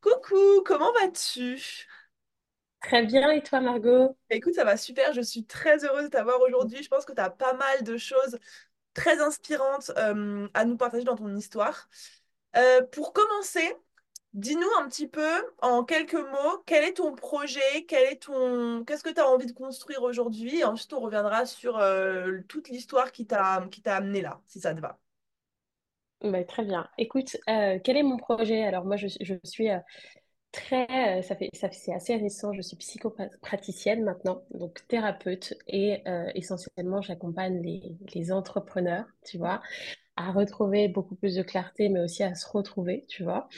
Coucou, comment vas-tu? Très bien, et toi, Margot? Écoute, ça va super, je suis très heureuse de t'avoir aujourd'hui. Je pense que tu as pas mal de choses très inspirantes euh, à nous partager dans ton histoire. Euh, pour commencer, dis-nous un petit peu, en quelques mots, quel est ton projet, quel est ton... qu'est-ce que tu as envie de construire aujourd'hui? Et ensuite, on reviendra sur euh, toute l'histoire qui t'a qui t'a amené là, si ça te va. Bah, très bien. Écoute, euh, quel est mon projet? Alors moi, je, suis euh, très, euh, ça fait, ça c'est assez récent, je suis psychopraticienne maintenant, donc thérapeute, et essentiellement, j'accompagne les entrepreneurs, tu vois, à retrouver beaucoup plus de clarté, mais aussi à se retrouver, tu vois.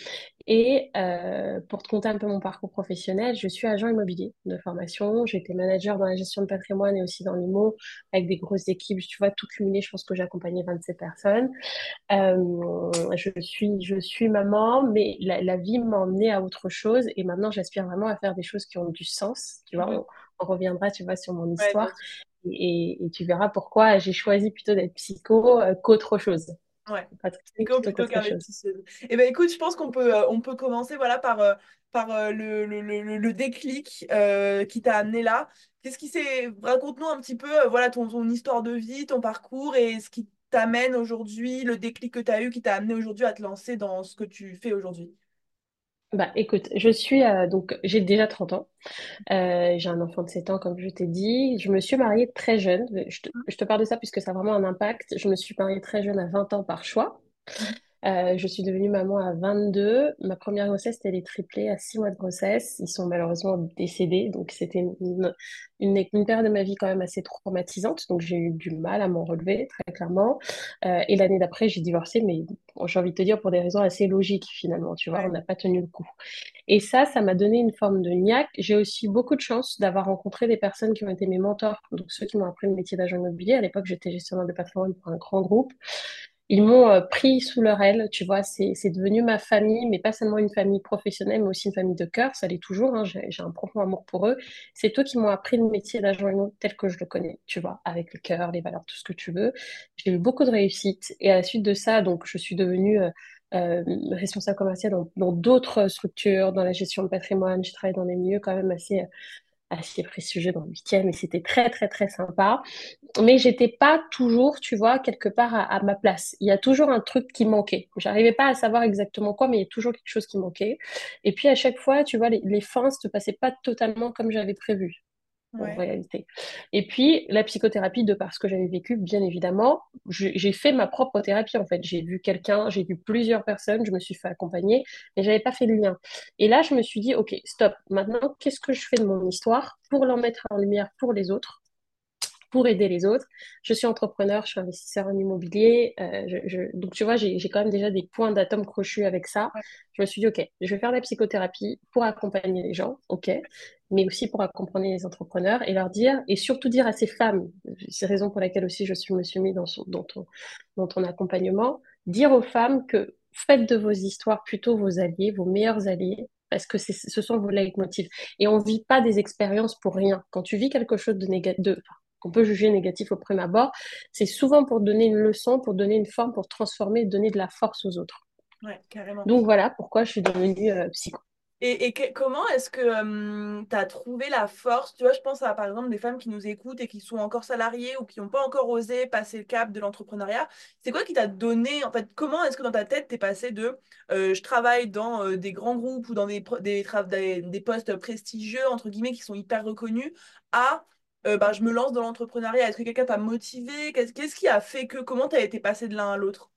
Et euh, pour te conter un peu mon parcours professionnel, je suis agent immobilier de formation. J'ai été manager dans la gestion de patrimoine et aussi dans l'IMO avec des grosses équipes. Tu vois, tout cumulé, je pense que j'ai accompagné 27 personnes. Euh, je suis, je suis maman, mais la, la vie m'a emmenée à autre chose. Et maintenant, j'aspire vraiment à faire des choses qui ont du sens. Tu vois, Mhm. on, on reviendra, tu vois, sur mon histoire. Et, et tu verras pourquoi j'ai choisi plutôt d'être psycho euh, qu'autre chose. Ouais. Patricienne Psycho plutôt qu'investisseuse. Eh ben écoute, je pense qu'on peut, euh, on peut commencer voilà, par, euh, par euh, le, le, le, le déclic qui t'a amené là. Qu'est-ce qui s'est... Raconte-nous un petit peu voilà, ton, ton histoire de vie, ton parcours et ce qui t'amène aujourd'hui, le déclic que tu as eu qui t'a amené aujourd'hui à te lancer dans ce que tu fais aujourd'hui. Bah, écoute, je suis euh, donc j'ai déjà 30 ans. Euh, j'ai un enfant de 7 ans, comme je t'ai dit. Je me suis mariée très jeune. Je te, je te parle de ça puisque ça a vraiment un impact. Je me suis mariée très jeune à 20 ans par choix. Euh, je suis devenue maman à 22. Ma première grossesse, c'était les triplés à 6 mois de grossesse. Ils sont malheureusement décédés. Donc, c'était une, une, période de ma vie quand même assez traumatisante. Donc, j'ai eu du mal à m'en relever, très clairement. Euh, et l'année d'après, j'ai divorcé, mais bon, j'ai envie de te dire pour des raisons assez logiques, finalement. Tu vois, on n'a pas tenu le coup. Et ça, ça m'a donné une forme de niaque. J'ai aussi beaucoup de chance d'avoir rencontré des personnes qui ont été mes mentors, donc ceux qui m'ont appris le métier d'agent immobilier. À l'époque, j'étais gestionnaire de patrimoine pour un grand groupe. Ils m'ont euh, pris sous leur aile, tu vois, c'est, devenu ma famille, mais pas seulement une famille professionnelle, mais aussi une famille de cœur, ça l'est toujours, hein, j'ai, j'ai un profond amour pour eux. C'est eux qui m'ont appris le métier d'agent immobilier tel que je le connais, tu vois, avec le cœur, les valeurs, tout ce que tu veux. J'ai eu beaucoup de réussite, et à la suite de ça, donc, je suis devenue euh, euh, responsable commercial dans d'autres structures, dans la gestion de patrimoine, je travaille dans des milieux quand même assez, assez prestigieux dans le huitième, et c'était très, très, très sympa mais j'étais pas toujours, tu vois, quelque part à, ma place. Il y a toujours un truc qui manquait. J'arrivais pas à savoir exactement quoi, mais il y a toujours quelque chose qui manquait. Et puis à chaque fois, tu vois, les, les fins se passaient pas totalement comme j'avais prévu. En réalité. Et puis, la psychothérapie, de par ce que j'avais vécu, bien évidemment, je- j'ai fait ma propre thérapie, en fait. J'ai vu quelqu'un, j'ai vu plusieurs personnes, je me suis fait accompagner, mais j'avais pas fait le lien. Et là, je me suis dit, OK, stop. Maintenant, qu'est-ce que je fais de mon histoire pour l'en mettre en lumière pour les autres? Pour aider les autres. Je suis entrepreneur, je suis investisseur en immobilier. euh, je, je- donc, tu vois, j'ai, quand même déjà des points d'atome crochus avec ça. Ouais. Je me suis dit, OK, je vais faire de la psychothérapie pour accompagner les gens, OK, mais aussi pour accompagner les entrepreneurs et leur dire, et surtout dire à ces femmes, c'est la raison pour laquelle aussi je suis, me suis mis dans, son, dans, ton, dans ton accompagnement, dire aux femmes que faites de vos histoires plutôt vos alliés, vos meilleurs alliés, parce que ce sont vos leitmotifs. Et on ne vit pas des expériences pour rien. Quand tu vis quelque chose de négatif, qu'on peut juger négatif au premier abord, c'est souvent pour donner une leçon, pour donner une forme, pour transformer, donner de la force aux autres. Ouais, carrément. Donc voilà pourquoi je suis devenue euh, psycho. Et, et que- comment est-ce que tu as trouvé la force? Tu vois, je pense à par exemple des femmes qui nous écoutent et qui sont encore salariées ou qui n'ont pas encore osé passer le cap de l'entrepreneuriat. C'est quoi qui t'a donné, en fait, comment est-ce que dans ta tête t'es passé de euh, je travaille dans euh, des grands groupes ou dans des, des, des postes prestigieux, entre guillemets, qui sont hyper reconnus, à euh, bah, je me lance dans l'entrepreneuriat. Est-ce que quelqu'un t'a motivé? Qu'est-ce, qui a fait que, comment t'as été passé de l'un à l'autre?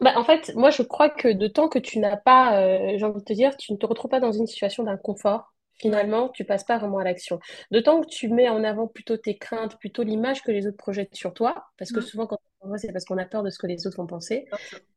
Bah, en fait, moi, je crois que de temps que tu n'as pas, euh, j'ai envie de te dire, tu ne te retrouves pas dans une situation d'inconfort, finalement, tu passes pas vraiment à l'action. De temps que tu mets en avant plutôt tes craintes, plutôt l'image que les autres projettent sur toi, parce que Mhm. souvent, quand c'est parce qu'on a peur de ce que les autres vont penser.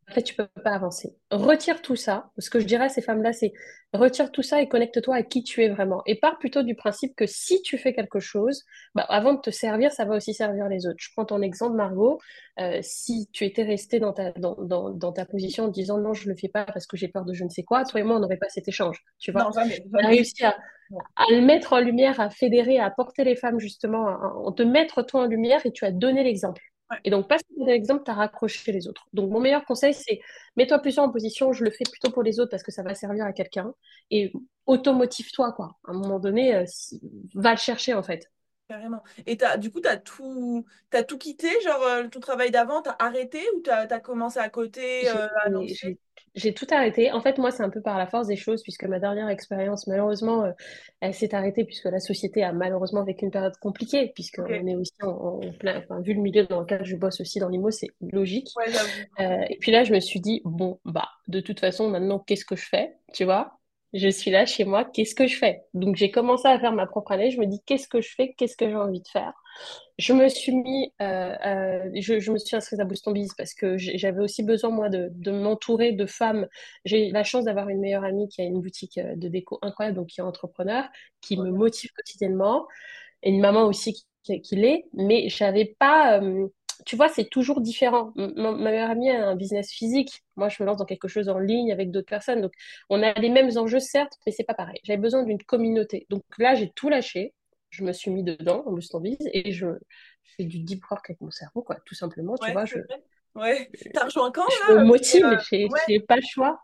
En fait, tu peux pas avancer. Retire tout ça. Ce que je dirais à ces femmes-là, c'est retire tout ça et connecte-toi à qui tu es vraiment. Et pars plutôt du principe que si tu fais quelque chose, bah, avant de te servir, ça va aussi servir les autres. Je prends ton exemple, Margot. Euh, si tu étais restée dans ta, dans, dans, dans ta position en disant non, je le fais pas parce que j'ai peur de je ne sais quoi, toi et moi, on n'aurait pas cet échange. Tu vois? Non, jamais, Tu as jamais. réussi à, à le mettre en lumière, à fédérer, à porter les femmes justement, à te mettre toi en lumière et tu as donné l'exemple. Et donc, parce que tu l'exemple, tu as raccroché les autres. Donc, mon meilleur conseil, c'est mets-toi plus en position, je le fais plutôt pour les autres parce que ça va servir à quelqu'un. Et automotive-toi, quoi. À un moment donné, euh, va le chercher, en fait. Carrément. Et t'as, du coup, tu as tout, t'as tout quitté, genre euh, ton travail d'avant, tu as arrêté ou tu as, commencé à côté J'ai euh, j'ai- tout arrêté. En fait, moi, c'est un peu par la force des choses, puisque ma dernière expérience, malheureusement, euh, elle s'est arrêtée puisque la société a malheureusement vécu une période compliquée, Ok, puisqu'on est aussi en, en plein, enfin, vu le milieu dans lequel je bosse aussi dans l'IMO, c'est logique. ouais, et puis là, je me suis dit, bon, bah, de toute façon, maintenant, qu'est-ce que je fais? Tu vois? Je suis là chez moi, qu'est-ce que je fais? Donc, j'ai commencé à faire ma propre année. Je me dis, qu'est-ce que je fais? Qu'est-ce que j'ai envie de faire? Je me suis mis, euh, euh, je, je me suis inscrite à Boston Biz parce que j'avais aussi besoin, moi, de, de m'entourer de femmes. J'ai la chance d'avoir une meilleure amie qui a une boutique euh, de déco incroyable, donc qui est entrepreneur, qui me motive quotidiennement, et une maman aussi qui, qui l'est, mais j'avais pas, euh, tu vois, c'est toujours différent. M- Ma, meilleure amie a un business physique. Moi, je me lance dans quelque chose en ligne avec d'autres personnes. Donc, on a les mêmes enjeux, certes, mais c'est pas pareil. J'avais besoin d'une communauté. Donc là, j'ai tout lâché. Je me suis mis dedans, en Boston Biz, et je, je fais du deep work avec mon cerveau, quoi, tout simplement. Tu Ouais, vois, je. Ouais. T'as rejoint quand je me là? Motive, euh, j'ai Ouais, pas le choix.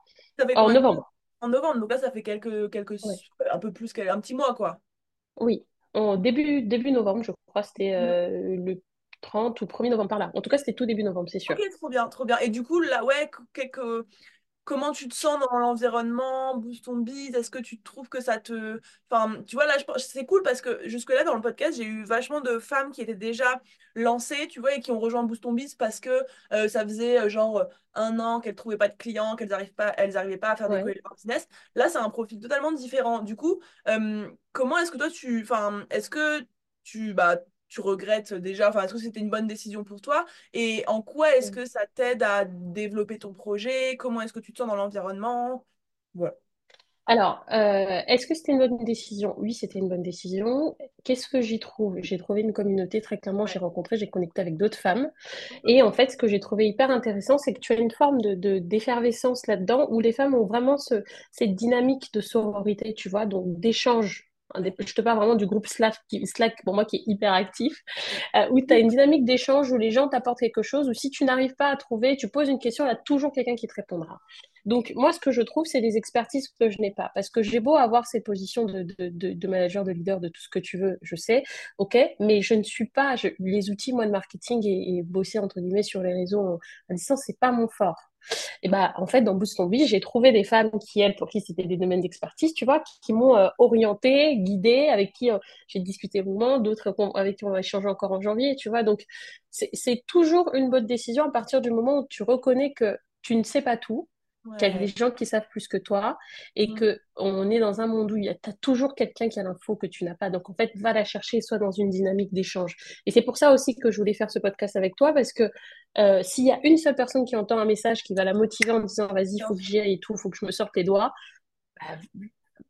En novembre, En novembre, donc là, ça fait quelques, quelques, ouais. un peu plus qu'un petit mois, quoi. Oui, en début, début novembre, je crois, c'était euh, le 30 ou 1er novembre par là. En tout cas, c'était tout début novembre, c'est Ok, sûr. trop bien, trop bien. Et du coup, là, ouais, quelques, Comment tu te sens dans l'environnement, boost ton bise, est-ce que tu trouves que ça te... Enfin, tu vois, là, je pense- c'est cool parce que jusque-là, dans le podcast, j'ai eu vachement de femmes qui étaient déjà lancées, tu vois, et qui ont rejoint Boost ton bise parce que euh, ça faisait euh, genre un an qu'elles trouvaient pas de clients, qu'elles n'arrivaient pas, elles arrivaient pas à faire Ouais. décoller leur business. Là, c'est un profil totalement différent. Du coup, euh, comment est-ce que toi, tu... Enfin, est-ce que tu... Bah, tu regrettes déjà, enfin, est-ce que c'était une bonne décision pour toi? Et en quoi est-ce que ça t'aide à développer ton projet? Comment est-ce que tu te sens dans l'environnement? Voilà. Alors, euh, est-ce que c'était une bonne décision? Oui, c'était une bonne décision. Qu'est-ce que j'y trouve? J'ai trouvé une communauté, très clairement, j'ai rencontré, j'ai connecté avec d'autres femmes. Et en fait, ce que j'ai trouvé hyper intéressant, c'est que tu as une forme de, de- d'effervescence là-dedans, où les femmes ont vraiment ce, cette dynamique de sororité, tu vois, donc d'échange. Je te parle vraiment du groupe Slack, Slack pour moi qui est hyper actif, euh, où tu as une dynamique d'échange où les gens t'apportent quelque chose, ou si tu n'arrives pas à trouver, tu poses une question, il y a toujours quelqu'un qui te répondra. Donc, moi, ce que je trouve, c'est des expertises que je n'ai pas. Parce que j'ai beau avoir ces positions de, de, de, manager, de leader, de tout ce que tu veux, je sais, ok, mais je ne suis pas, les outils, moi, de marketing et, et bosser, entre guillemets, sur les réseaux à distance, c'est pas mon fort. Et bah, en fait, dans Boost Biz, j'ai trouvé des femmes qui, elles, pour qui c'était des domaines d'expertise, tu vois, qui, m'ont euh, orientée, guidée, avec qui euh, j'ai discuté au moment, d'autres avec qui on va échanger encore en janvier, tu vois. Donc, c'est toujours une bonne décision à partir du moment où tu reconnais que tu ne sais pas tout, qu'il y a des gens qui savent plus que toi et Mm. que on est dans un monde où il y a, t'as toujours quelqu'un qui a l'info que tu n'as pas. Donc, en fait, va la chercher et sois dans une dynamique d'échange. Et c'est pour ça aussi que je voulais faire ce podcast avec toi parce que euh, s'il y a une seule personne qui entend un message qui va la motiver en disant vas-y, faut que j'y aille et tout, il faut que je me sorte les doigts, bah,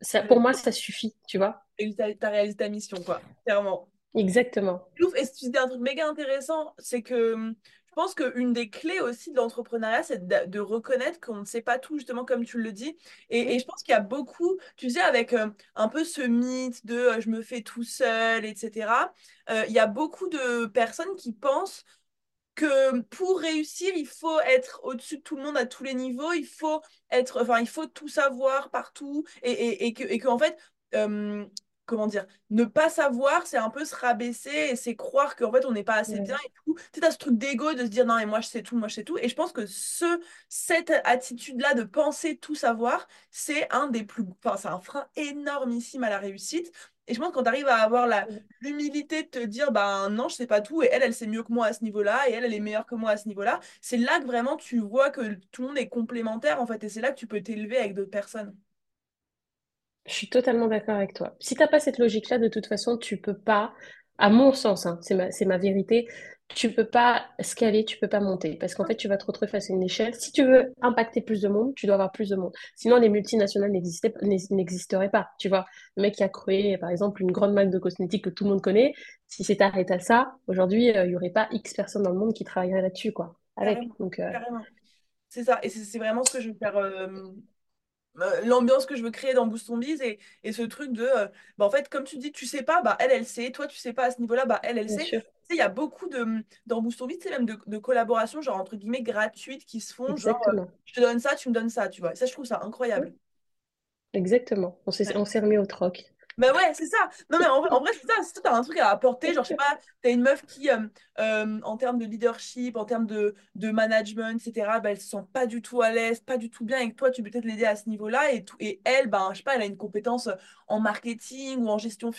ça, pour moi, ça suffit, tu vois. Et t'as, t'as réalisé ta mission, quoi. Clairement. Exactement. Et tu dis un truc méga intéressant, c'est que je pense qu'une des clés aussi de l'entrepreneuriat, c'est de, reconnaître qu'on ne sait pas tout, justement, comme tu le dis. Et, je pense qu'il y a beaucoup, tu sais, avec euh, un peu ce mythe de euh, je me fais tout seul, etc., euh, il y a beaucoup de personnes qui pensent que pour réussir, il faut être au-dessus de tout le monde à tous les niveaux, il faut être, enfin, il faut tout savoir partout, et, et, et que, et que, en fait, comment dire, ne pas savoir, c'est un peu se rabaisser et c'est croire qu'en fait, on n'est pas assez bien et tout. Tu sais, t'as ce truc d'ego de se dire non, mais moi, je sais tout, moi, je sais tout. Et je pense que ce, cette attitude-là de penser tout savoir, c'est un des plus, enfin, c'est un frein énormissime à la réussite. Et je pense que quand tu arrives à avoir la, l'humilité de te dire bah non je sais pas tout et elle elle sait mieux que moi à ce niveau-là et elle elle est meilleure que moi à ce niveau-là c'est là que vraiment tu vois que tout le monde est complémentaire en fait et c'est là que tu peux t'élever avec d'autres personnes Je suis totalement d'accord avec toi. Si t'as pas cette logique-là, de toute façon, tu peux pas, à mon sens, hein, c'est ma, c'est ma vérité, tu peux pas scaler, tu peux pas monter. Parce qu'en fait, tu vas te retrouver face à une échelle. Si tu veux impacter plus de monde, tu dois avoir plus de monde. Sinon, les multinationales n'existeraient pas. Tu vois, le mec qui a créé, par exemple, une grande marque de cosmétiques que tout le monde connaît, si c'était arrêté à ça, aujourd'hui, euh, il y aurait pas X personnes dans le monde qui travailleraient là-dessus, quoi. Avec. carrément Donc, euh, carrément c'est ça et c'est c'est vraiment ce que je veux faire euh, euh, l'ambiance que je veux créer dans Boost Biz et, et ce truc de, euh, bah, en fait, comme tu dis, tu sais pas, bah, elle, elle sait, toi, tu sais pas à ce niveau-là, bah, elle, elle Bien sait. sûr, Tu sais, Il y a beaucoup de, dans Boost sais, même de, de collaborations, genre, entre guillemets, gratuites qui se font, genre, euh, je te donne ça, tu me donnes ça, tu vois. Ça, je trouve ça Mm, incroyable. Exactement. On s'est, on s'est remis au troc. Bah ouais, c'est ça. Non, mais en vrai, c'est ça. Si toi, t'as un truc à apporter, genre, je sais pas, t'as une meuf qui, euh, euh, en termes de leadership, en termes de, de management, etc., bah, elle se sent pas du tout à l'aise, pas du tout bien, que toi, tu peux peut-être l'aider à ce niveau-là, et, tout, et elle, bah, je sais pas, elle a une compétence en marketing ou en gestion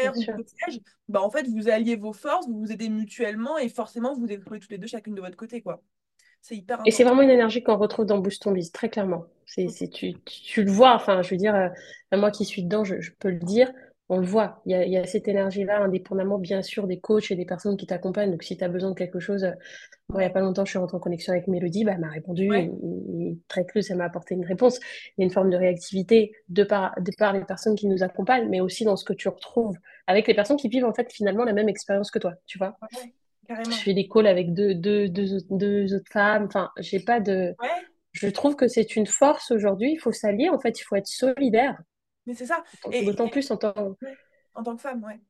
Bien financière ou sais-je, bah, en fait, vous alliez vos forces, vous vous aidez mutuellement, et forcément, vous vous déployez toutes les deux, chacune de votre côté, quoi. C'est hyper Et c'est vraiment une énergie qu'on retrouve dans Boost Biz, très clairement. C'est, c'est, tu, le vois, enfin, je veux dire, euh, moi qui suis dedans, je, je peux le dire, on le voit. Il y a, il y a cette énergie-là, indépendamment, bien sûr, des coachs et des personnes qui t'accompagnent. Donc, si tu as besoin de quelque chose, euh, moi, il n'y a pas longtemps, je suis rentrée en connexion avec Mélodie, bah, elle m'a répondu, et, ouais, et- et très clue, elle m'a apporté une réponse. Il y a une forme de réactivité de par, de par les personnes qui nous accompagnent, mais aussi dans ce que tu retrouves avec les personnes qui vivent, en fait, finalement, la même expérience que toi, tu vois ouais, je fais des calls avec deux, deux, deux, autres deux autres femmes. Enfin, j'ai pas de. Ouais, Je trouve que c'est une force aujourd'hui. Il faut s'allier. En fait, il faut être solidaire. mais c'est ça. Et, D'autant plus en tant. ouais, en tant que femme, ouais.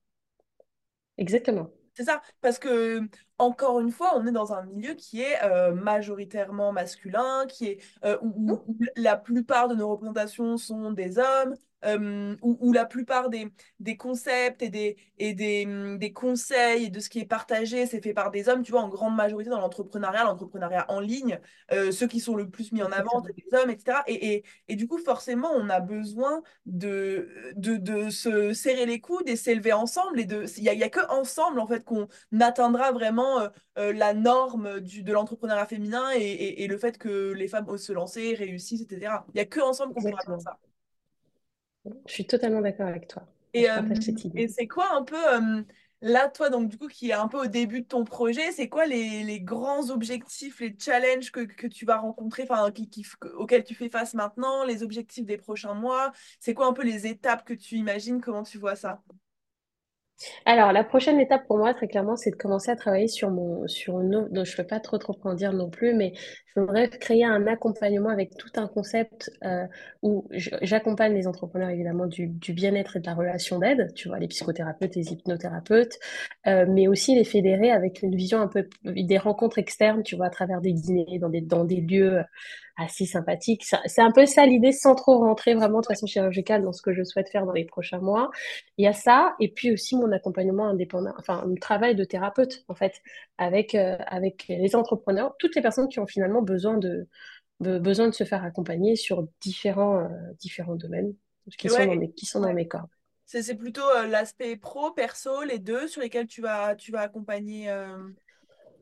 Exactement. C'est ça, parce que, encore une fois, on est dans un milieu qui est euh, majoritairement masculin, qui est, euh, où, où- où la plupart de nos représentations sont des hommes, euh, où, où la plupart des, des concepts et, des, et des, hum, des conseils et de ce qui est partagé, c'est fait par des hommes, tu vois, en grande majorité dans l'entrepreneuriat, l'entrepreneuriat en ligne, euh, ceux qui sont le plus mis en avant, c'est des hommes, etc. Et, et, et du coup, forcément, on a besoin de, de, de se serrer les coudes et s'élever ensemble. Et il n'y a, y a que ensemble, en fait, qu'on atteindra vraiment euh, la norme du, de l'entrepreneuriat féminin et, le fait que les femmes osent se lancer, réussissent, etc. Il n'y a que ensemble qu'on pourra Exactement. ça. Je suis totalement d'accord avec toi. Et, euh, et c'est quoi un peu, euh, là, toi, donc du coup, qui est un peu au début de ton projet, c'est quoi les, les grands objectifs, les challenges que, que tu vas rencontrer, enfin, qui, qui, auxquels tu fais face maintenant, les objectifs des prochains mois? C'est quoi un peu les étapes que tu imagines? Comment tu vois ça? Alors, la prochaine étape pour moi, très clairement, c'est de commencer à travailler sur mon, sur donc je ne peux pas trop trop en dire non plus, mais je voudrais créer un accompagnement avec tout un concept euh, où j'accompagne les entrepreneurs évidemment du, du bien-être et de la relation d'aide, tu vois, les psychothérapeutes, les hypnothérapeutes, euh, mais aussi les fédérer avec une vision un peu des rencontres externes, tu vois, à travers des dîners, dans des, dans des lieux assez sympathiques. Ça- C'est un peu ça l'idée, sans trop rentrer vraiment de façon chirurgicale dans ce que je souhaite faire dans les prochains mois. Il y a ça, et puis aussi mon accompagnement indépendant, enfin, mon travail de thérapeute, en fait, avec, euh, avec les entrepreneurs, toutes les personnes qui ont finalement besoin de, be- besoin de se faire accompagner sur différents, euh, différents domaines qui sont dans mes, qui sont dans mes cordes. C'est c'est plutôt euh, l'aspect pro, perso, les deux sur lesquels tu vas, tu vas accompagner. euh,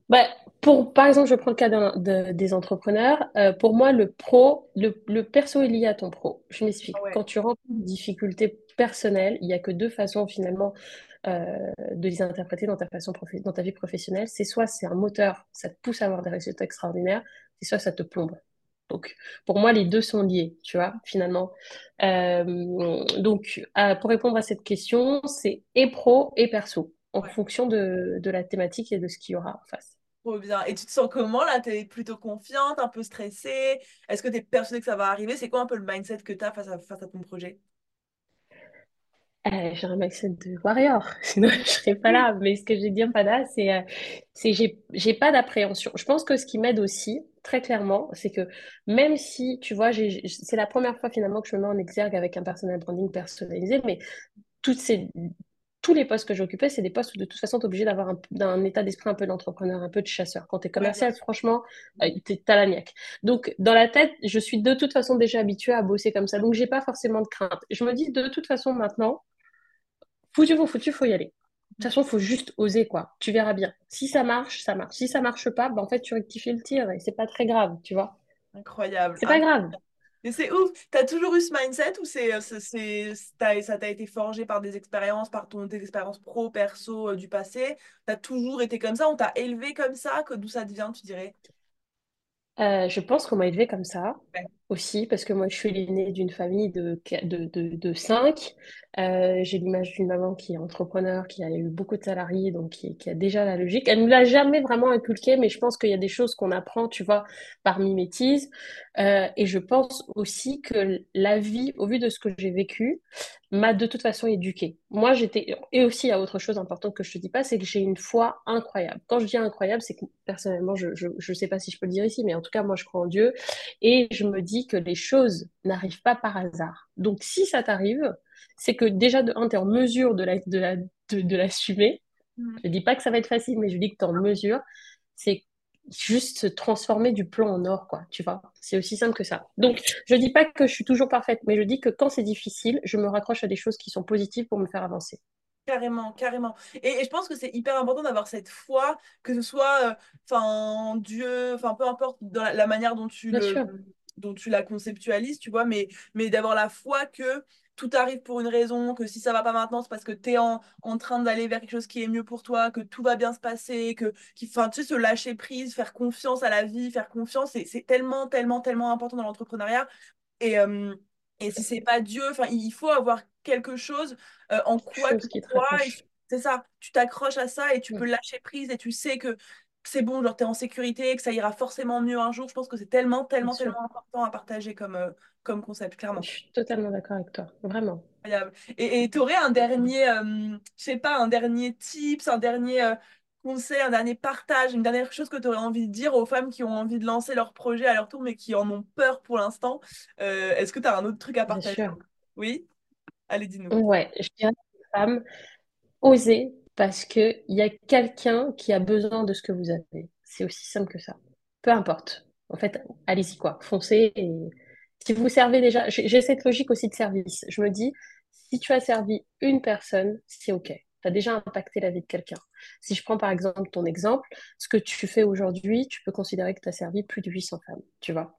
Bah, pour, par exemple, je prends le cas de- des entrepreneurs. Euh, pour moi, le pro, le, le perso est lié à ton pro. Je m'explique. Ouais. Quand tu rentres une difficulté personnelle, il n'y a que deux façons finalement euh, de les interpréter dans ta façon dans ta vie professionnelle. C'est soit c'est un moteur, ça te pousse à avoir des résultats extraordinaires, c'est soit ça te plombe. Donc, pour moi, les deux sont liés, tu vois, finalement. Euh, donc, pour répondre à cette question, c'est et pro et perso, en Ouais, fonction de, de la thématique et de ce qu'il y aura en face. trop bien. Et tu te sens comment là? T'es plutôt confiante, un peu stressée? Est-ce que t'es persuadée que ça va arriver? C'est quoi un peu le mindset que face à, face à ton projet? Euh, j'ai un mindset de warrior, sinon je serais pas là. Mais ce que je vais dire, Pada, c'est euh, c'est j'ai j'ai pas d'appréhension. Je pense que ce qui m'aide aussi, très clairement, c'est que même si, tu vois, j'ai, j'ai- c'est la première fois finalement que je me mets en exergue avec un personal branding personnalisé, mais toutes ces, tous les postes que j'occupais, c'est des postes où de toute façon, tu es obligé d'avoir un, état d'esprit un peu d'entrepreneur, un peu de chasseur. Quand tu es commercial, franchement, euh, t'es- t'as la niaque. Donc, dans la tête, je suis de toute façon déjà habituée à bosser comme ça. Donc, j'ai pas forcément de crainte. Je me dis, de toute façon, maintenant, Foutu pour foutu, faut y aller. De toute façon, faut juste oser, quoi. Tu verras bien. Si ça marche, ça marche. Si ça marche pas, ben, en fait, tu rectifies le tir et c'est pas très grave, tu vois. Incroyable. C'est pas grave. Et c'est ouf. T'as toujours eu ce mindset ou c'est, t'as- ça t'a été forgé par des expériences, par ton, tes expériences pro, perso euh, du passé? T'as toujours été comme ça? On t'a élevé comme ça? Que, d'où ça te vient, tu dirais? Euh, je pense qu'on m'a élevé comme ça. Aussi, parce que moi, je suis l'aînée d'une famille de, de, de, cinq. Euh, j'ai l'image d'une maman qui est entrepreneur, qui a eu beaucoup de salariés, donc qui, a déjà la logique. Elle ne l'a jamais vraiment inculqué, mais je pense qu'il y a des choses qu'on apprend, tu vois, par mimétisme. Euh, et je pense aussi que la vie, au vu de ce que j'ai vécu, m'a de toute façon éduquée. Moi, j'étais... Et aussi, il y a autre chose importante que je te dis pas, c'est que j'ai une foi incroyable. Quand je dis incroyable, c'est que personnellement, je ne sais pas si je peux le dire ici, mais en tout cas, moi, je crois en Dieu. Et je me dis que les choses n'arrivent pas par hasard. Donc, si ça t'arrive, c'est que déjà, de un, tu es en mesure de la, de la, de, de l'assumer. Mm. Je dis pas que ça va être facile, mais je dis que tu es en mesure. C'est juste se transformer du plomb en or, quoi, tu vois. C'est aussi simple que ça. Donc, je dis pas que je suis toujours parfaite, mais je dis que quand c'est difficile, je me raccroche à des choses qui sont positives pour me faire avancer. Carrément, carrément. Et, et je pense que c'est hyper important d'avoir cette foi, que ce soit euh, enfin Dieu, enfin peu importe dans la, la manière dont tu Bien le sûr, dont tu la conceptualises, tu vois, mais, mais d'avoir la foi que tout arrive pour une raison, que si ça va pas maintenant, c'est parce que tu es en, en train d'aller vers quelque chose qui est mieux pour toi, que tout va bien se passer, que enfin, tu sais, se lâcher prise, faire confiance à la vie, faire confiance, c'est tellement, tellement, tellement important dans l'entrepreneuriat. Et, euh, et si c'est pas Dieu, enfin, il faut avoir quelque chose euh, en quoi tu chose qui crois. C'est ça, tu t'accroches à ça et tu peux Mm. lâcher prise et tu sais que c'est bon, genre t'es en sécurité, que ça ira forcément mieux un jour. Je pense que c'est tellement, Bien tellement, sûr, tellement important à partager comme, euh, comme concept, je clairement. suis totalement d'accord avec toi, vraiment. Et tu aurais un dernier, euh, je sais pas, un dernier tips, un dernier euh, conseil, un dernier partage, une dernière chose que tu aurais envie de dire aux femmes qui ont envie de lancer leur projet à leur tour, mais qui en ont peur pour l'instant. Euh, est-ce que tu as un autre truc à Bien partager? sûr. Oui? Allez, dis-nous. Ouais, je dirais aux femmes, osez parce qu'il y a quelqu'un qui a besoin de ce que vous avez. C'est aussi simple que ça. Peu importe. En fait, allez-y quoi, foncez. Et... Si vous servez déjà, j'ai cette logique aussi de service. Je me dis, si tu as servi une personne, c'est OK. Tu as déjà impacté la vie de quelqu'un. Si je prends par exemple ton exemple, ce que tu fais aujourd'hui, tu peux considérer que tu as servi plus de 800 femmes, tu vois.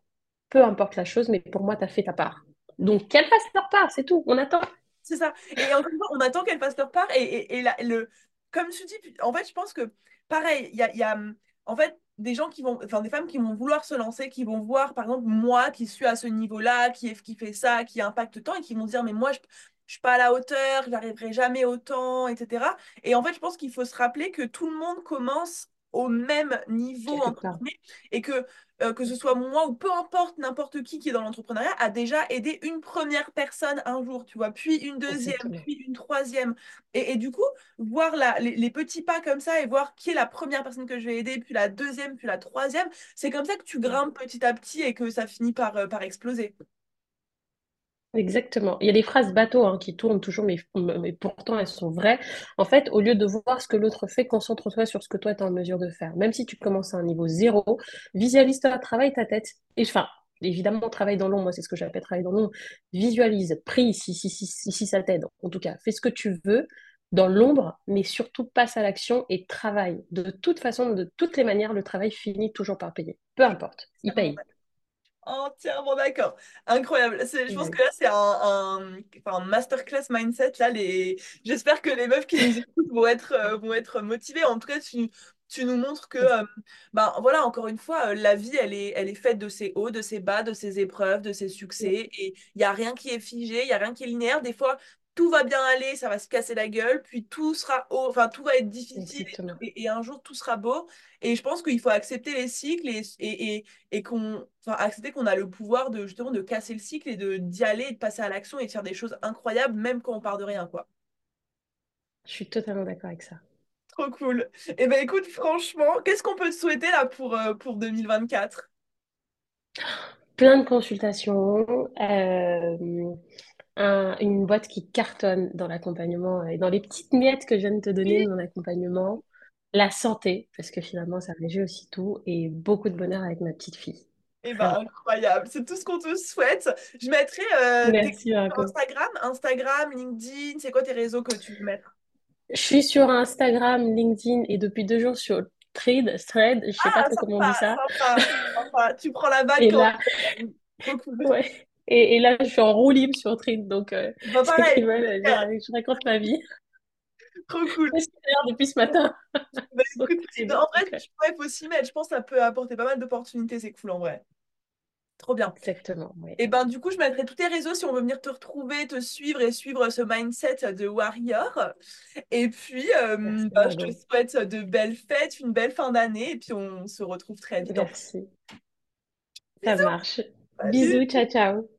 Peu importe la chose, mais pour moi, tu as fait ta part. Donc, qu'elles fassent leur part, c'est tout. On attend. C'est ça. Et encore une fois, on attend qu'elle fasse leur part. Et, et, et la- le, comme tu dis, en fait, je pense que pareil, il y a, y a, en fait des gens qui vont, enfin des femmes qui vont vouloir se lancer, qui vont voir, par exemple, moi qui suis à ce niveau-là, qui, qui fait ça, qui impacte tant, et qui vont dire, mais moi, je, je suis pas à la hauteur, je n'arriverai jamais autant, etc. Et en fait, je pense qu'il faut se rappeler que tout le monde commence au même niveau, entre et que euh, que ce soit moi ou peu importe n'importe qui qui est dans l'entrepreneuriat, a déjà aidé une première personne un jour, tu vois, puis une deuxième, puis une troisième. Et, et du coup, voir la, les, les petits pas comme ça et voir qui est la première personne que je vais aider, puis la deuxième, puis la troisième, c'est comme ça que tu grimpes petit à petit et que ça finit par, euh, par exploser. Exactement. Il y a des phrases bateau hein, qui tournent toujours, mais, mais pourtant elles sont vraies. En fait, au lieu de voir ce que l'autre fait, concentre-toi sur ce que toi tu es en mesure de faire. Même si tu commences à un niveau zéro, visualise-toi, travaille ta tête. Et enfin, évidemment, travaille dans l'ombre, moi c'est ce que j'appelle travailler dans l'ombre. Visualise, prie si, si, si, si, si ça t'aide. En tout cas, fais ce que tu veux dans l'ombre, mais surtout passe à l'action et travaille. De toute façon, de toutes les manières, le travail finit toujours par payer. Peu importe, il paye. Entièrement d'accord. Incroyable. Je pense que là, c'est un, un, enfin, un masterclass mindset. Là, les... J'espère que les meufs qui nous écoutent vont être, euh, vont être motivées. En tout cas, tu, tu nous montres que, euh, ben, voilà, encore une fois, euh, la vie, elle est, elle est faite de ses hauts, de ses bas, de ses épreuves, de ses succès. Et il n'y a rien qui est figé, il n'y a rien qui est linéaire. Des fois, tout va bien aller, ça va se casser la gueule, puis tout sera haut, enfin, tout va être difficile et, un jour, tout sera beau. Et je pense qu'il faut accepter les cycles et, et, et et qu'on enfin, accepter qu'on a le pouvoir de justement de casser le cycle et de d'y aller et de passer à l'action et de faire des choses incroyables même quand on part de rien quoi. Je suis totalement d'accord avec ça. Trop cool. Et ben écoute franchement, qu'est-ce qu'on peut te souhaiter là pour euh, pour 2024? Plein de consultations, euh, un- une boîte qui cartonne dans l'accompagnement et dans les petites miettes que je viens de te donner de Oui. mon accompagnement, la santé, parce que finalement ça régit aussi tout, et beaucoup de bonheur avec ma petite fille. Et ben incroyable, c'est tout ce qu'on te souhaite. Je mettrai euh, Merci. Instagram, Instagram, LinkedIn, c'est quoi tes réseaux que tu veux mettre? Je suis sur Instagram, LinkedIn et depuis deux jours sur Thread, Thread, je sais pas Ah trop comment on dit ça. sympa, sympa. Tu prends la vague Et quand là, ouais. Et, et là, je suis en roue libre sur Thread, donc euh, Bah pareil, veulent, je, ra- je raconte ma vie. trop cool. Depuis ce matin? Bah, écoute, en vrai, euh, il faut s'y mettre. Je pense que ça peut apporter pas mal d'opportunités. C'est cool en vrai. Trop bien. Exactement, oui. Et ben du coup, je mettrai tous tes réseaux si on veut venir te retrouver, te suivre et suivre ce mindset de warrior. Et puis, euh, bah, je te souhaite de belles fêtes, une belle fin d'année, et puis on se retrouve très vite. Merci. Ça marche. salut! Bisous, ciao, ciao.